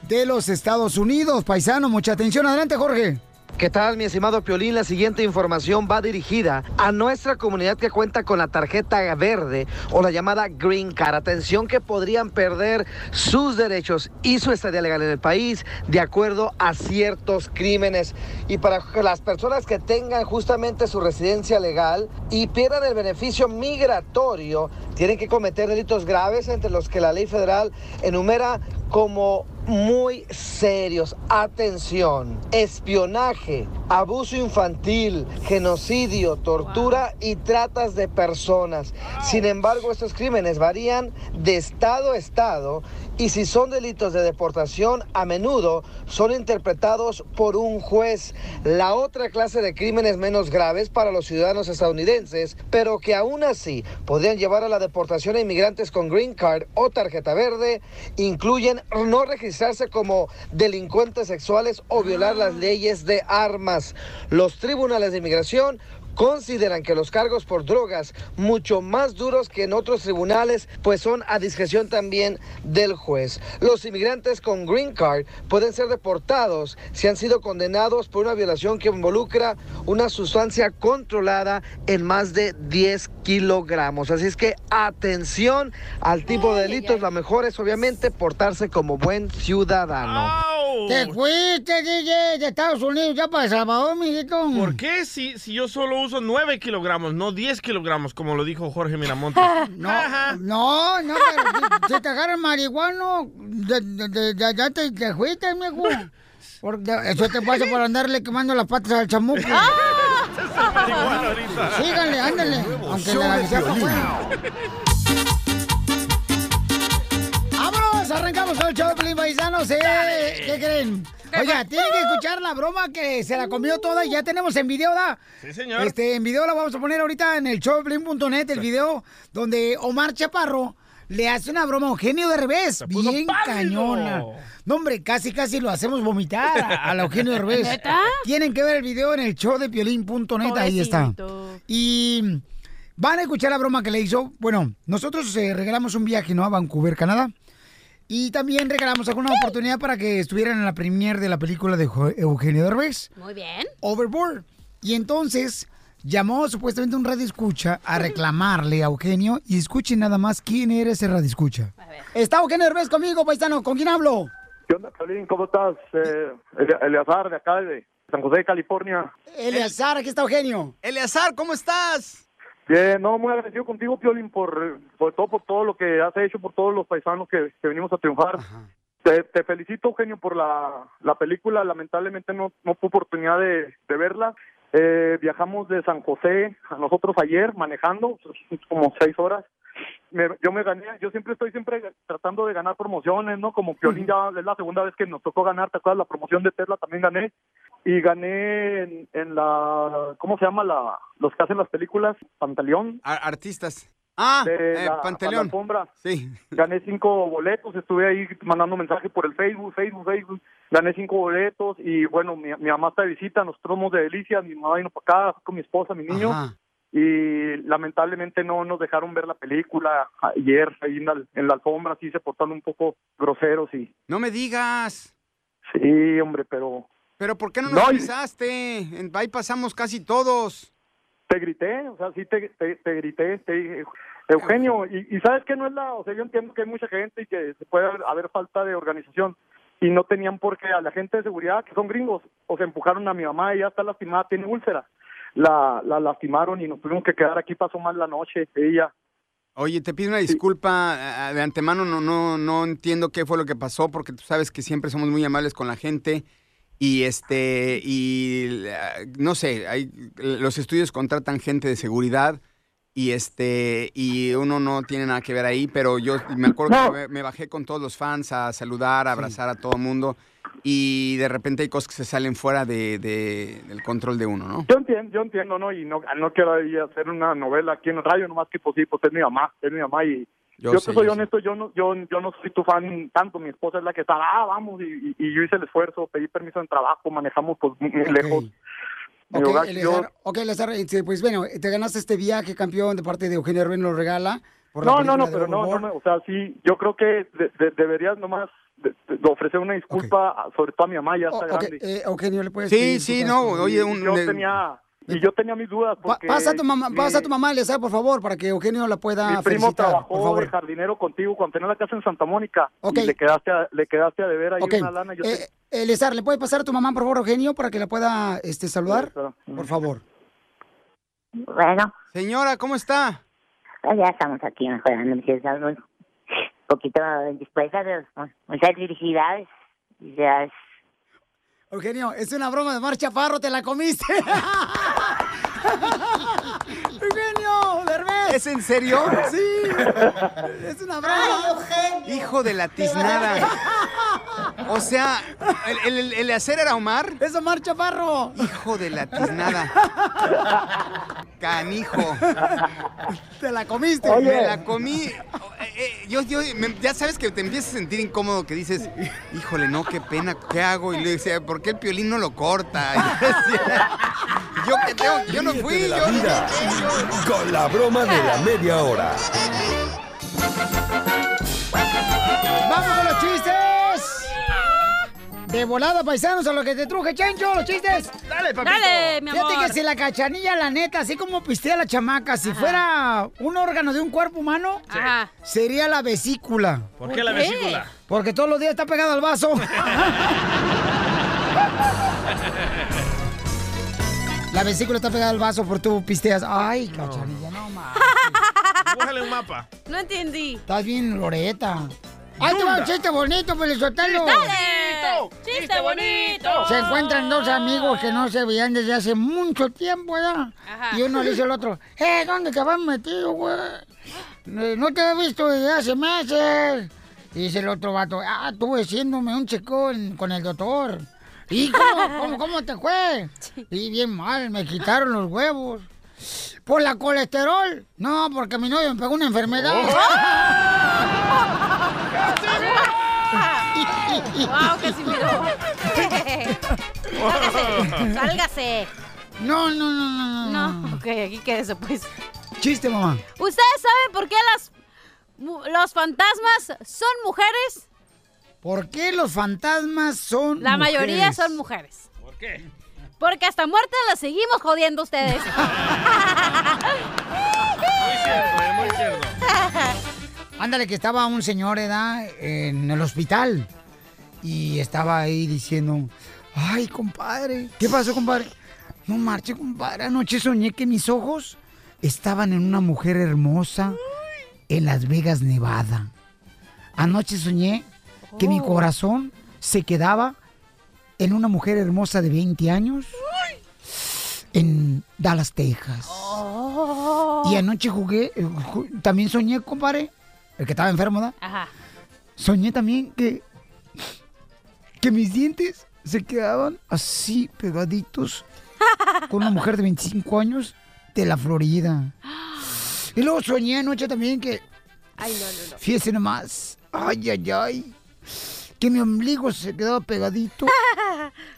de los Estados Unidos? Paisano, mucha atención. Adelante, Jorge. ¿Qué tal, mi estimado Piolín? La siguiente información va dirigida a nuestra comunidad que cuenta con la tarjeta verde o la llamada Green Card. Atención que podrían perder sus derechos y su estadía legal en el país de acuerdo a ciertos crímenes. Y para las personas que tengan justamente su residencia legal y pierdan el beneficio migratorio, tienen que cometer delitos graves entre los que la ley federal enumera como muy serios. Atención, espionaje, abuso infantil, genocidio, tortura y tratas de personas. Sin embargo, estos crímenes varían de estado a estado y si son delitos de deportación, a menudo son interpretados por un juez. La otra clase de crímenes menos graves para los ciudadanos estadounidenses, pero que aún así podrían llevar a la deportación a inmigrantes con green card o tarjeta verde, incluyen no registrarse como delincuentes sexuales o violar las leyes de armas. Los tribunales de inmigración consideran que los cargos por drogas mucho más duros que en otros tribunales, pues son a discreción también del juez. Los inmigrantes con green card pueden ser deportados si han sido condenados por una violación que involucra una sustancia controlada en más de 10 kilogramos. Así es que atención al tipo de delitos. Lo mejor es obviamente portarse como buen ciudadano. Te fuiste, DJ, de Estados Unidos ya para El Salvador, mijito. ¿Por qué si, si yo solo uso 9 kilogramos, no 10 kilogramos, como lo dijo Jorge Miramontes? <laughs> <laughs> No, no, no, pero si, si te agarran marihuano, de- de- de- de- ya te, te fuiste, mijo. <laughs> Porque eso te pasa por andarle quemando las patas al chamuco. Síganle, ándale. Aunque la Arrancamos el show de Paisanos. ¿eh? ¿Qué creen? Oiga, tienen que escuchar la broma que se la comió toda y ya tenemos en video, ¿da? Sí, señor. Este, en video la vamos a poner ahorita en el showblin.net, el video donde Omar Chaparro le hace una broma a Eugenio de revés. puso Bien pálido. cañona. No, hombre, casi casi lo hacemos vomitar a, a la Eugenio de revés. ¿Neta? Tienen que ver el video en el showdepiolín.net, ahí está. Y van a escuchar la broma que le hizo. Bueno, nosotros eh, regalamos un viaje, ¿no? A Vancouver, Canadá. Y también regalamos alguna oportunidad para que estuvieran en la premiere de la película de Eugenio Derbez, Muy bien. Overboard. Y entonces llamó supuestamente un radio escucha a reclamarle a Eugenio. Y escuchen nada más quién era ese radio escucha. Está Eugenio Derbez conmigo, paisano. ¿Con quién hablo? ¿Qué onda, Piolín? ¿Cómo estás? Eh, Ele- Eleazar, de acá de San José, California. Eleazar, aquí está Eugenio. Eleazar, ¿cómo estás? Bien, no, muy agradecido contigo, Piolín, por, por todo, por todo lo que has hecho, por todos los paisanos que, que venimos a triunfar. Te, te felicito, Eugenio, por la, la película. Lamentablemente no, no tuve oportunidad de, de verla. Eh, viajamos de San José a nosotros ayer manejando, como seis horas. Me- yo me gané, yo siempre estoy siempre tratando de ganar promociones, ¿no? Como Piolín ya es la segunda vez que nos tocó ganar, ¿te acuerdas? La promoción de Tesla también gané. Y gané en, en la, ¿cómo se llama? la Los que hacen las películas, Pantaleón. artistas. Ah, eh, la, Pantaleón. la. Sí. Gané cinco boletos, estuve ahí mandando mensajes por el Facebook, Facebook, Facebook. Gané cinco boletos y bueno, mi, mi mamá está de visita, nosotros somos de Delicia, mi mamá vino para acá con mi esposa, mi niño. Ajá. Y lamentablemente no nos dejaron ver la película ayer ahí en la, en la alfombra, así se portaron un poco groseros y No me digas. sí, hombre, pero Pero ¿por qué no No, nos y- avisaste? En- Ahí pasamos casi todos. te grité, o sea, sí te, te, te grité, te dije, Eugenio, y, y sabes que no es la, o sea, yo entiendo que hay mucha gente y que puede haber falta de organización y no tenían por qué a la gente de seguridad, que son gringos, o se empujaron a mi mamá, ella está lastimada, tiene úlcera, la, la lastimaron y nos tuvimos que quedar aquí, pasó mal la noche, ella. Oye, te pido una disculpa ah, de antemano, no, no, no entiendo qué fue lo que pasó, porque tú sabes que siempre somos muy amables con la gente. Y este, y ah, no sé, hay, los estudios contratan gente de seguridad y este, y uno no tiene nada que ver ahí, pero yo me acuerdo que me, bajé con todos los fans a saludar, a abrazar a todo el mundo. Y de repente hay cosas que se salen fuera de, de- del control de uno, ¿no? Yo entiendo, yo entiendo, ¿no? Y no, no quiero ahí hacer una novela aquí en el radio, nomás que pues sí, pues es mi mamá, es mi mamá y Yo yo, sé, te soy yo sé. honesto, yo no, yo, yo no soy tu fan tanto, mi esposa es la que está, ah, vamos, y, y- y yo hice el esfuerzo, pedí permiso en trabajo, manejamos pues muy muy lejos. Ok, hogar, Eleazar, yo- ok, Eleazar, este, pues bueno, te ganaste este viaje, campeón, de parte de Eugenio Derbez, lo regala. por no, no, no, pero no, no, me- o sea, sí, yo creo que de- de- deberías nomás de- de ofrecer una disculpa, a- sobre todo a mi mamá, ya está Oh, ok, grande. eh, Eugenio, ¿le puedes Sí, sí, no, oye, un- yo de- tenía, y yo tenía mis dudas porque... pasa a tu mamá, mi- pasa a tu mamá, Eleazar, por favor, para que Eugenio la pueda Mi primo felicitar, por trabajó favor. de jardinero contigo cuando tenía la casa en Santa Mónica Ok. y le quedaste a, le quedaste a deber ahí Ok, una lana. Yo te- eh, ¿le puede pasar a tu mamá, por favor, Eugenio, para que la pueda este, saludar? Por favor. Bueno, Señora, ¿cómo está? pues ya estamos aquí mejorando, un poquito dispuestas, pero, pues, muchas felicidades. Ya es- Eugenio, es una broma de Mar Chaparro, te la comiste. <laughs> Eugenio. ¿Es en serio? Sí. Es una broma. Hijo de la tiznada. O sea, ¿el, el, hacer era Omar? Es Omar Chaparro. Hijo de la tiznada. Canijo. Te la comiste. Me la comí. Eh, eh, yo, yo, me- ya sabes que te empiezas a sentir incómodo, que dices, híjole, no, qué pena, ¿qué hago? Y le decía, ¿por qué el piolín no lo corta? Y yo decía, yo que tengo, yo no fui, yo no con la broma de la media hora. ¡Vamos con los chistes! De volada, paisanos, a lo que te truje, Chencho, los chistes. Dale, papito. Dale, mi Fíjate amor. que si la cachanilla, la neta, así como pistea la chamaca, si fuera un órgano de un cuerpo humano, Ajá. sería la vesícula. ¿Por qué la vesícula? Porque todos los días está pegado al vaso. <laughs> La vesícula está pegada al vaso por tu pisteas. Ay, cachanilla, no mames. Dibújale un mapa. No entendí. Estás bien, Loreta. Ay, te va un chiste bonito, Pelizotelo. ¡Dale! ¡Chiste bonito! Se encuentran dos amigos que no se veían desde hace mucho tiempo ya. Ajá. Y uno le dice al otro, eh, ¿dónde te vas metido, güey? Eh, No te he visto desde hace meses. Y dice el otro vato, ah, estuve haciéndome un checo con el doctor. ¿Y cómo, cómo, cómo te fue? <laughs> Y bien mal, me quitaron los huevos. ¿Por la colesterol? No, porque mi novio me pegó una enfermedad. ¡Wow, Casimiro! <laughs> Sálgase, sálgase. No, no, no, no, no. No, ok, aquí quédese, pues. Chiste, mamá. ¿Ustedes saben por qué las, los fantasmas son mujeres? ¿Por qué los fantasmas son La mayoría mujeres? son mujeres. ¿Por qué? Porque hasta muertas las seguimos jodiendo ustedes. <laughs> Muy cierto, eh, muy cierto. Ándale, que estaba un señor, ¿edad? En el hospital. Y estaba ahí diciendo, ay, compadre, ¿qué pasó, compadre? No marche, compadre. Anoche soñé que mis ojos estaban en una mujer hermosa en Las Vegas, Nevada. Anoche soñé que mi Oh. corazón se quedaba en una mujer hermosa de 20 años en Dallas, Texas. Y anoche jugué, eh, también soñé, compadre, el que estaba enfermo, ¿da? Ajá. Soñé también que, que mis dientes se quedaban así pegaditos <laughs> con una mujer de 25 años de la Florida. Y luego soñé anoche también que, Ay, no, no, no. fíjese nomás, ay, ay, ay, que mi ombligo se quedaba pegadito <laughs>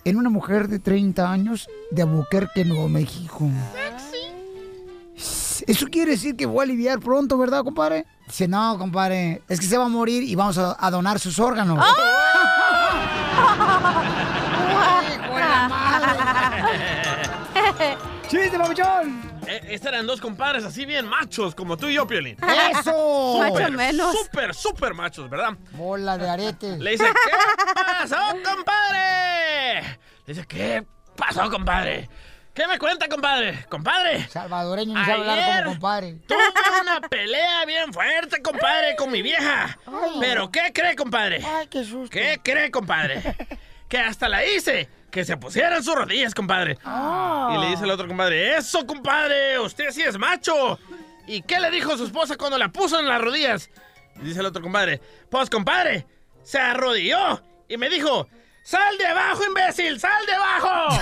en una mujer de 30 años de Albuquerque, Nuevo México. Eso quiere decir que voy a aliviar pronto, ¿verdad, compadre? Dice, no, compadre, es que se va a morir y vamos a, a donar sus órganos. <laughs> <laughs> ¡Chiste, papuchón! Eh, Estos eran dos compadres así bien machos, como tú y yo, Piolín. ¡Eso! Súper, menos. Súper, súper machos, ¿verdad? Bola de arete. Le dice, ¿qué pasó, compadre? Le dice, ¿qué pasó, compadre? ¿Qué me cuenta, compadre? Compadre. Salvadoreño no sabe hablar como compadre. Tuve una pelea bien fuerte, compadre, con mi vieja. Pero ¿qué cree, compadre? Ay, qué susto. ¿Qué cree, compadre? Que hasta la hice. Que se pusiera en sus rodillas, compadre. Ah. Y le dice el otro compadre, eso, compadre, usted sí es macho. ¿Y qué le dijo su esposa cuando la puso en las rodillas? Y dice el otro compadre, pues, compadre, se arrodilló y me dijo, sal de abajo, imbécil, sal de abajo.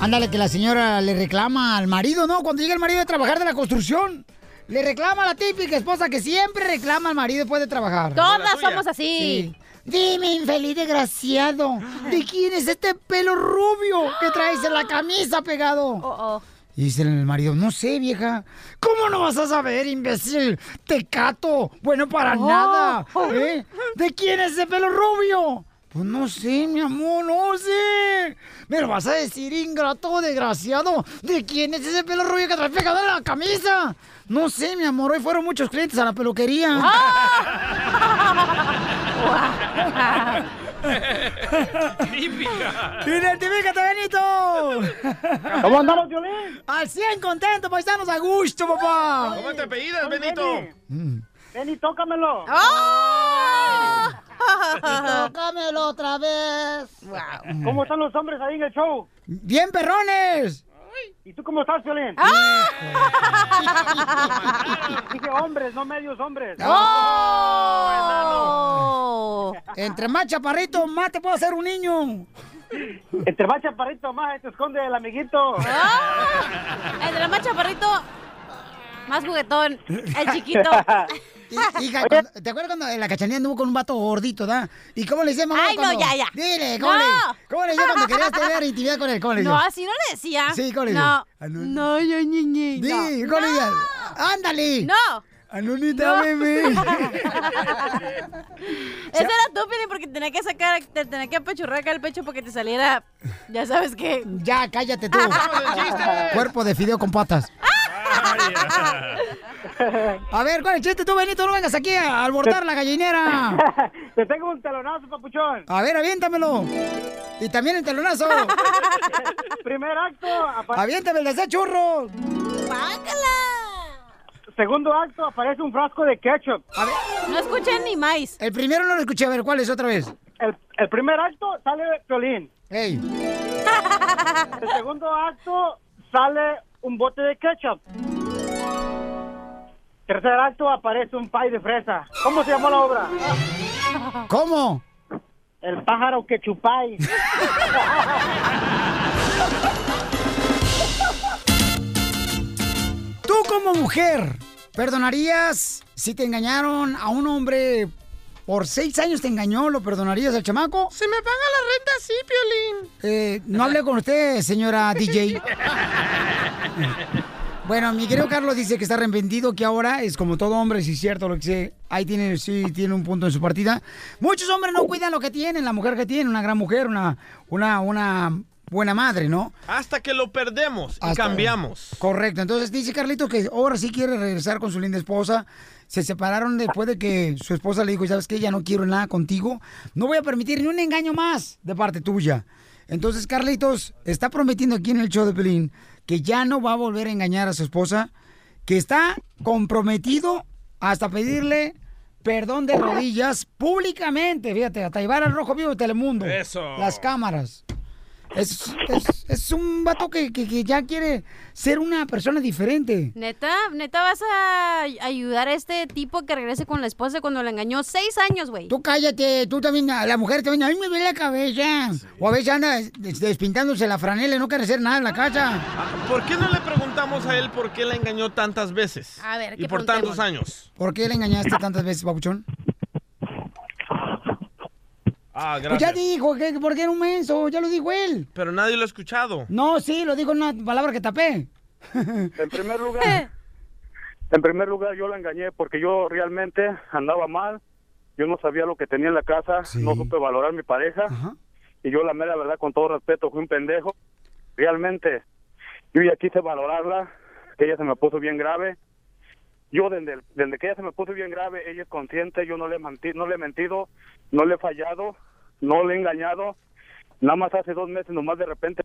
<laughs> Ándale, que la señora le reclama al marido, ¿no? Cuando llega el marido de trabajar de la construcción. Le reclama a la típica esposa que siempre reclama al marido después de trabajar. Todas somos así. Sí. Dime, infeliz desgraciado, ¿de quién es este pelo rubio que traes en la camisa pegado? Y dice el marido, no sé, vieja. ¿Cómo no vas a saber, imbécil? Tecato, bueno para Oh. nada. ¿eh? ¿De quién es ese pelo rubio? Pues no sé, mi amor, no sé. Me lo vas a decir, ingrato, desgraciado. ¿De quién es ese pelo rubio que traes pegado en la camisa? No sé, mi amor, hoy fueron muchos clientes a la peluquería. <laughs> Típica. ¡Identifícate, Benito! ¿Cómo andamos, Violín? Al 100 contento, paisanos, a gusto, papá. ¿Cómo te apellidas, Benito? Mm. Ven y tócamelo. ¡Oh! <laughs> Tócamelo otra vez. ¿Cómo están los hombres ahí en el show? ¡Bien, perrones! ¿Y tú cómo estás, Violín? ¡Ah! <laughs> Dije hombres, no medios hombres. ¡Oh! <laughs> Entre más chaparrito, más te puedo hacer un niño. Entre más chaparrito, más te esconde el amiguito. Entre más chaparrito, más juguetón. El chiquito. <laughs> Hi- Hija, cuando- ¿te acuerdas cuando en la cachanilla anduvo con un vato gordito, da? ¿Y cómo le decía mamá? Ay, no, cuando- ya, ya. Dile, ¿cómo, No. le, ¿cómo le decía cuando querías tener intimidad con él? ¿Cómo le No, decía? así no le decía. Sí, ¿cómo le No. decía? No, yo, ñi, ñi, Di, no. ¿cómo le No. decía? ¡Ándale! No. Anunita, No. bebé. <laughs> Ese era tú, Pili, porque tenía que sacar, te tenía que apachurrar acá el pecho porque te saliera, ya sabes qué. Ya, cállate tú. Cuerpo de fideo con patas. A ver, ¿cuál es el chiste tú, Benito? No vengas aquí a albordar la gallinera. <laughs> Te tengo un telonazo, papuchón. A ver, aviéntamelo. Y también el telonazo. <laughs> Primer acto. Aviéntame el de churros. Segundo acto, aparece un frasco de ketchup. No escuché ni más. El primero no lo escuché. A ver, ¿cuál es otra vez? El, el primer acto sale Piolín. Ey. El segundo acto sale un bote de ketchup. Tercer acto aparece un pie de fresa. ¿Cómo se llamó la obra? ¿Cómo? El pájaro que chupáis. Tú como mujer, ¿perdonarías si te engañaron a un hombre por seis años te engañó? ¿Lo perdonarías al chamaco? Si me paga la renta, sí, Piolín. Eh, no hablé con usted, señora DJ. <laughs> Bueno, mi querido Carlos dice que está arrepentido, que ahora es como todo hombre, si es cierto lo que sé. Ahí tiene, sí, tiene un punto en su partida. Muchos hombres no cuidan lo que tienen, la mujer que tiene, una gran mujer, una, una, una buena madre, ¿no? Hasta que lo perdemos y cambiamos. Correcto. Entonces dice Carlito que ahora sí quiere regresar con su linda esposa. Se separaron después de que su esposa le dijo, ¿sabes qué? Ya no quiero nada contigo. No voy a permitir ni un engaño más de parte tuya. Entonces Carlitos está prometiendo aquí en el show de Pelín que ya no va a volver a engañar a su esposa, que está comprometido hasta pedirle perdón de rodillas públicamente, fíjate, hasta llevar al Rojo Vivo de Telemundo. Eso. Las cámaras. Es, es- es un vato que, que- que ya quiere ser una persona diferente. Neta, neta, vas a ayudar a este tipo que regrese con la esposa cuando la engañó seis años, güey. Tú cállate, tú también, la mujer también, a mí me duele la cabeza. O a veces anda des- despintándose la franela y no quiere hacer nada en la casa. ¿Por qué no le preguntamos a él por qué la engañó tantas veces? A ver, Y ¿qué por preguntemos? tantos años. ¿Por qué le engañaste tantas veces, papuchón? Ah, Pues ya dijo, que ¿por qué era un menso? Ya lo dijo él. Pero nadie lo ha escuchado. No, sí, lo dijo en una palabra que tapé. <laughs> En primer lugar, en primer lugar yo la engañé porque yo realmente andaba mal, yo no sabía lo que tenía en la casa, no supe valorar mi pareja y yo la mera verdad con todo respeto fui un pendejo. Realmente yo ya quise valorarla, que ella se me puso bien grave. Yo desde, desde que ella se me puso bien grave, ella es consciente, yo no le, he menti- no le he mentido, no le he fallado, no le he engañado. Nada más hace dos meses, nomás de repente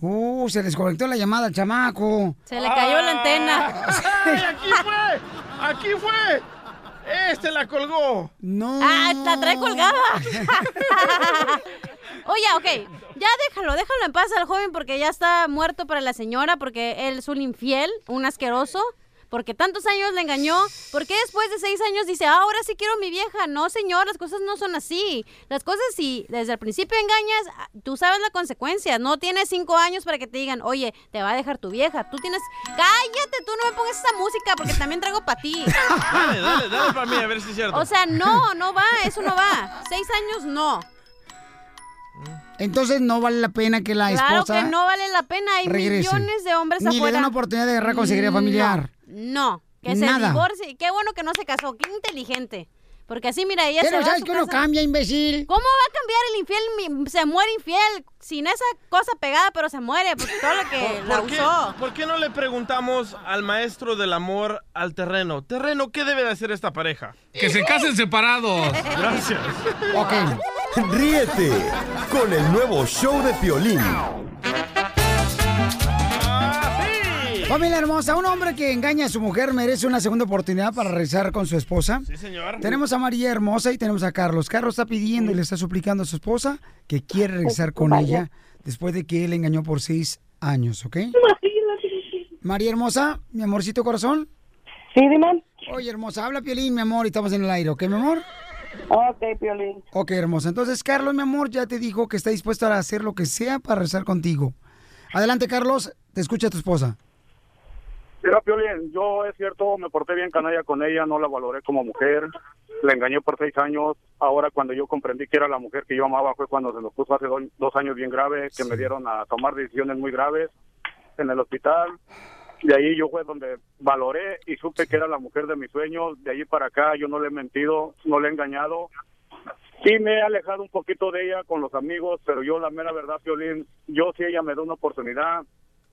Uh, se desconectó la llamada al chamaco. Se le cayó la antena. ¡Ay, aquí fue! ¡Aquí fue! ¡Este la colgó! No. Ah, la trae colgada. <laughs> Oye, ok, ya déjalo, déjalo en paz al joven porque ya está muerto para la señora, porque él es un infiel, un asqueroso, porque tantos años le engañó. ¿Por qué después de seis años dice, "Ah, ahora sí quiero a mi vieja? No, señor, las cosas no son así. Las cosas, si desde el principio engañas, ah, tú sabes la consecuencia. No tienes cinco años para que te digan, oye, te va a dejar tu vieja. Tú tienes. Cállate, tú no me pongas esa música porque también traigo para ti. <laughs> Dale, dale, dale para mí a ver si es cierto. O sea, no, no va, eso no va. Seis años no. Entonces no vale la pena que la Claro esposa que no vale la pena. Hay regrese. millones de hombres Ni le afuera. dan oportunidad de agarrar consejería familiar. No, que se Nada. divorcie. Qué bueno que no se casó. Qué inteligente. Porque así, mira, ella ¿Qué se no va a sabes su que uno casa. cambia, imbécil? ¿Cómo va a cambiar el infiel? Se muere infiel sin esa cosa pegada, pero se muere porque todo lo que la ¿Por qué, usó. por qué no le preguntamos al maestro del amor al terreno? Terreno, ¿qué debe de hacer esta pareja? Que se casen separados. <laughs> Gracias. Ok. Ríete con el nuevo show de Piolín. Familia hermosa, un hombre que engaña a su mujer merece una segunda oportunidad para regresar con su esposa. Sí, señor. Tenemos a María Hermosa y tenemos a Carlos. Carlos está pidiendo y le está suplicando a su esposa que quiere regresar con ella después de que él engañó por seis años, ¿ok? María Hermosa, mi amorcito corazón. Sí, dime. Oye, hermosa, habla Piolín, mi amor, y estamos en el aire, ¿ok, mi amor? Ok, Piolín. Ok, hermosa. Entonces, Carlos, mi amor, ya te dijo que está dispuesto a hacer lo que sea para rezar contigo. Adelante, Carlos, te escucha tu esposa. Mira, Piolín, yo es cierto, me porté bien canalla con ella, no la valoré como mujer, la engañé por seis años. Ahora, cuando yo comprendí que era la mujer que yo amaba, fue cuando se nos puso hace do- dos años bien grave, que me dieron a tomar decisiones muy graves en el hospital. De ahí yo fue donde valoré y supe que era la mujer de mis sueños. De ahí para acá yo no le he mentido, no le he engañado. Sí me he alejado un poquito de ella con los amigos, pero yo la mera verdad, Piolín, yo si ella me da una oportunidad,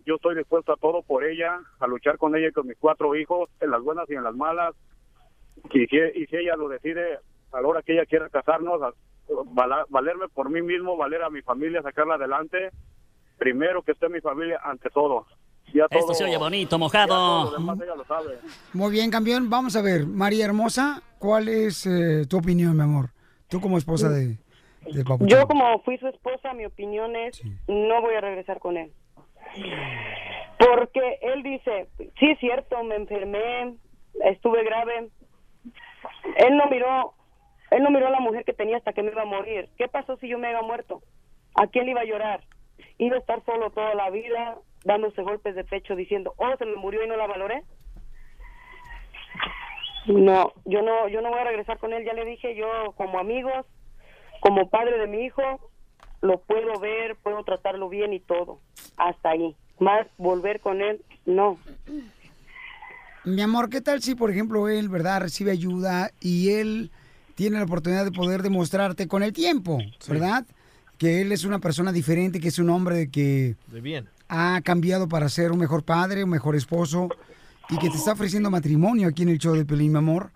yo estoy dispuesto a todo por ella, a luchar con ella y con mis cuatro hijos, en las buenas y en las malas. Y si, y si ella lo decide, a la hora que ella quiera casarnos, valerme por mí mismo, valer a mi familia, sacarla adelante, primero que esté mi familia ante todo. Ya Esto se oye bonito, ya todo mojado. lo sabe. Muy bien, campeón. Vamos a ver, María Hermosa, ¿cuál es eh, tu opinión, mi amor? Tú como esposa de, de Papuchón. Yo como fui su esposa, mi opinión es no voy a regresar con él. Porque él dice, sí es cierto, me enfermé, estuve grave. Él no miró, él no miró a la mujer que tenía hasta que me iba a morir. ¿Qué pasó si yo me había muerto? ¿A quién le iba a llorar? Iba a estar solo toda la vida, dándose golpes de pecho, diciendo, oh, se me murió y no la valoré. No, yo no, yo no voy a regresar con él. Ya le dije, yo como amigos, como padre de mi hijo, lo puedo ver, puedo tratarlo bien y todo. Hasta ahí. Más volver con él, no. Mi amor, ¿qué tal si, por ejemplo, él, verdad, recibe ayuda y él tiene la oportunidad de poder demostrarte con el tiempo, verdad? Que él es una persona diferente, que es un hombre que De bien. Ha cambiado para ser un mejor padre, un mejor esposo y que te está ofreciendo matrimonio aquí en el show de Pelín, mi amor.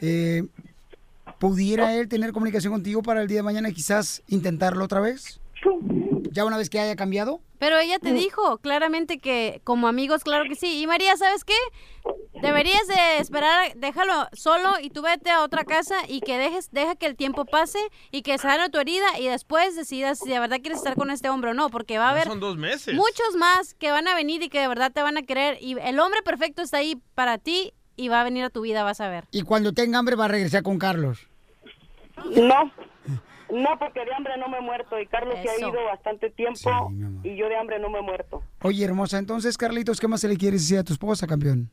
Eh, ¿Pudiera él tener comunicación contigo para el día de mañana quizás intentarlo otra vez? ¿Ya una vez que haya cambiado? Pero ella te dijo claramente que como amigos, claro que sí. Y María, ¿sabes qué? Deberías de esperar, déjalo solo y tú vete a otra casa y que dejes, deja que el tiempo pase y que sane tu herida y después decidas si de verdad quieres estar con este hombre o no, porque va a haber son dos meses. muchos más que van a venir y que de verdad te van a querer y el hombre perfecto está ahí para ti y va a venir a tu vida, vas a ver. Y cuando tenga hambre va a regresar con Carlos. No, no, porque de hambre no me he muerto y Carlos se ha ido bastante tiempo y yo de hambre no me he muerto. Oye, hermosa, entonces, Carlitos, ¿qué más se le quieres decir a tu esposa, campeón?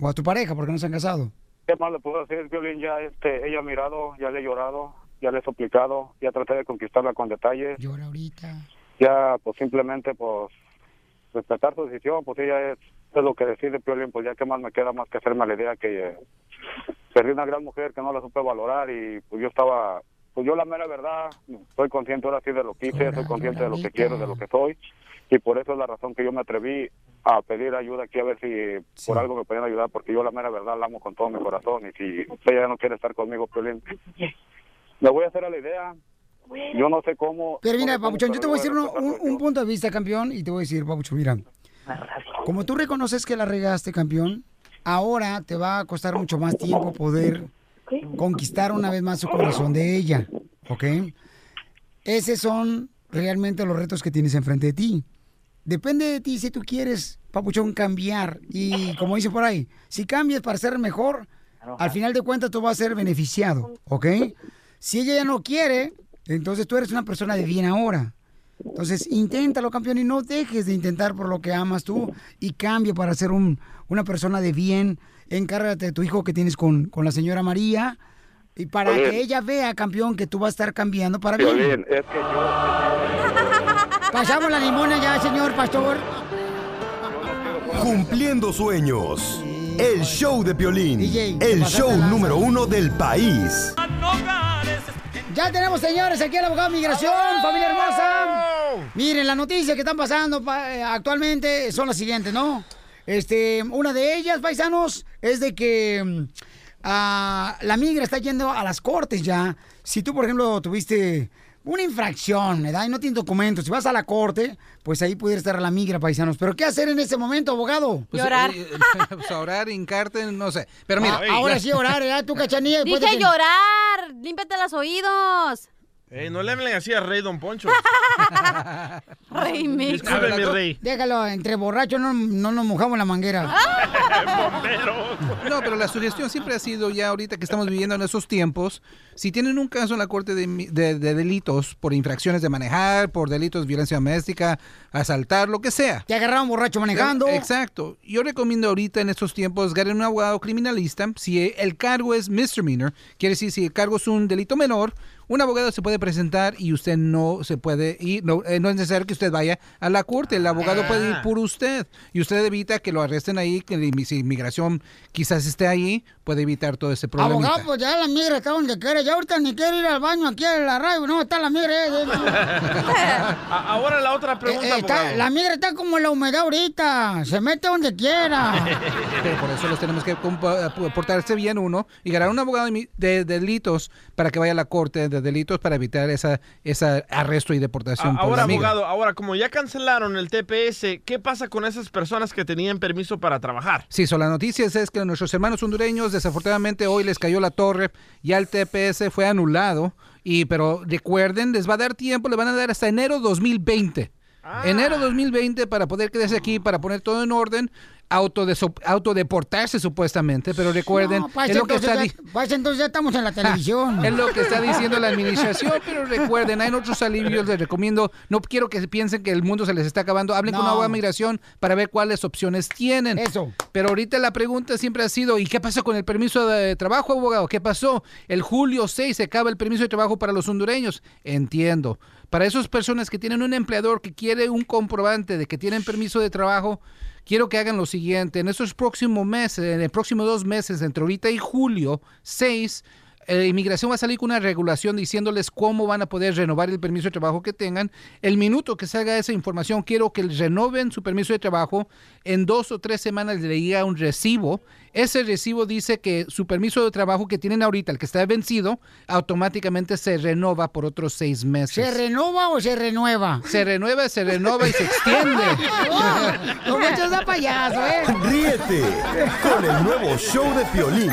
O a tu pareja, porque no se han casado. ¿Qué más le puedo decir, Violín? Ya este, ella ha mirado, ya le he llorado, ya le he suplicado, ya traté de conquistarla con detalle. Llora ahorita. Ya, pues simplemente, pues, respetar su decisión, pues ella es, es lo que decide, Piolín, pues ya que más me queda más que hacerme la idea que eh, perdí una gran mujer que no la supe valorar y pues yo estaba, pues yo la mera verdad, soy consciente ahora sí de lo que hice, soy consciente de lo que quiero, de lo que soy y por eso es la razón que yo me atreví a pedir ayuda aquí a ver si por algo me podían ayudar porque yo la mera verdad la amo con todo mi corazón y si ella no quiere estar conmigo, Piolín, me voy a hacer a la idea. Yo no sé cómo. Pero mira, Papuchón, yo te voy a decir uno- un, un punto de vista, campeón, y te voy a decir, Papuchón, mira, como tú reconoces que la regaste, campeón, ahora te va a costar mucho más tiempo poder conquistar una vez más su corazón de ella, ¿ok? Esos son realmente los retos que tienes enfrente de ti. Depende de ti si tú quieres, Papuchón, cambiar. Y como dice por ahí, si cambias para ser mejor, al final de cuentas tú vas a ser beneficiado, ¿ok? Si ella ya no quiere, entonces tú eres una persona de bien ahora. Entonces, inténtalo, campeón, y no dejes de intentar por lo que amas tú y cambia para ser un, una persona de bien. Encárgate de tu hijo que tienes con, con la señora María y para que ella vea, campeón, que tú vas a estar cambiando para bien. Piolín, es que yo... Pasamos la limona ya, señor pastor. Cumpliendo sueños. El show de Piolín. DJ, el show número uno del país. Ya tenemos, señores, aquí al abogado de migración, familia hermosa. Miren, las noticias que están pasando pa- eh, actualmente son las siguientes, ¿no? Este, una de ellas, paisanos, es de que mm, ah, la migra está yendo a las cortes ya. Si tú, por ejemplo, tuviste una infracción, ¿verdad? Y no tiene documentos. Si vas a la corte, pues ahí pudiera estar la migra, paisanos. Pero ¿qué hacer en ese momento, abogado? Pues, eh, eh, pues, orar, hincarte, no sé. Pero mira. Ah, ahora sí orar, ¿eh? Tú, cachanilla. <laughs> de Dije que- llorar. Límpiate los oídos. Eh, no le hablen así a Rey Don Poncho. <laughs> Rey. Disculpe, mi rey. Déjalo, entre borrachos no, no nos mojamos la manguera. No, pero la sugestión siempre ha sido ya ahorita que estamos viviendo en esos tiempos, si tienen un caso en la corte de, mi- de- de delitos por infracciones de manejar, por delitos de violencia doméstica, asaltar, lo que sea. Te agarraron borracho manejando. Exacto. Yo recomiendo ahorita en estos tiempos ganar un abogado criminalista. Si el cargo es misdemeanor, quiere decir si el cargo es un delito menor, un abogado se puede presentar y usted no se puede ir, no, eh, no es necesario que usted vaya a la corte, el abogado puede ir por usted y usted evita que lo arresten ahí, que si inmigración quizás esté ahí, puede evitar todo ese problema. Abogado, pues ya la migra está donde quiere. Ya ahorita ni quiere ir al baño aquí en la radio. No, está la migra. eh, eh, <laughs> Ahora la otra pregunta, eh, está- abogado. la migra está como la humedad ahorita. Se mete donde quiera. <laughs> Pero por eso los tenemos que compa- portarse bien uno y ganar un abogado de, mi- de delitos para que vaya a la corte de delitos para evitar esa, esa arresto y deportación. A- Ahora, la abogado, ahora como ya cancelaron el TPS, ¿qué pasa con esas personas que tenían permiso para trabajar? Sí, son las noticias es que nuestros hermanos hondureños desafortunadamente hoy les cayó la torre, ya el TPS fue anulado, y pero recuerden, les va a dar tiempo, le van a dar hasta enero 2020. Enero 2020 para poder quedarse aquí, para poner todo en orden, autodeportarse supuestamente, pero recuerden, No, para es ese lo que entonces, está ya, ese entonces ya estamos en la <laughs> televisión. Es lo que está diciendo la administración, pero recuerden, hay otros alivios, les recomiendo, no quiero que piensen que el mundo se les está acabando, hablen con una buena migración para ver cuáles opciones tienen. Eso. Pero ahorita la pregunta siempre ha sido, ¿y qué pasó con el permiso de trabajo, abogado? ¿Qué pasó? El julio 6 se acaba el permiso de trabajo para los hondureños. Entiendo. Para esas personas que tienen un empleador que quiere un comprobante de que tienen permiso de trabajo, quiero que hagan lo siguiente. En estos próximos meses, en el próximo dos meses, entre ahorita y julio 6, eh, inmigración va a salir con una regulación diciéndoles cómo van a poder renovar el permiso de trabajo que tengan. El minuto que salga esa información, quiero que renoven su permiso de trabajo. En dos o tres semanas le llega un recibo. Ese recibo dice que su permiso de trabajo que tienen ahorita, el que está vencido, automáticamente se renova por otros seis meses. ¿Se renova o se renueva? Se renueva, se renova y se extiende. <laughs> No de payaso, ¿eh? Ríete con el nuevo show de Piolín.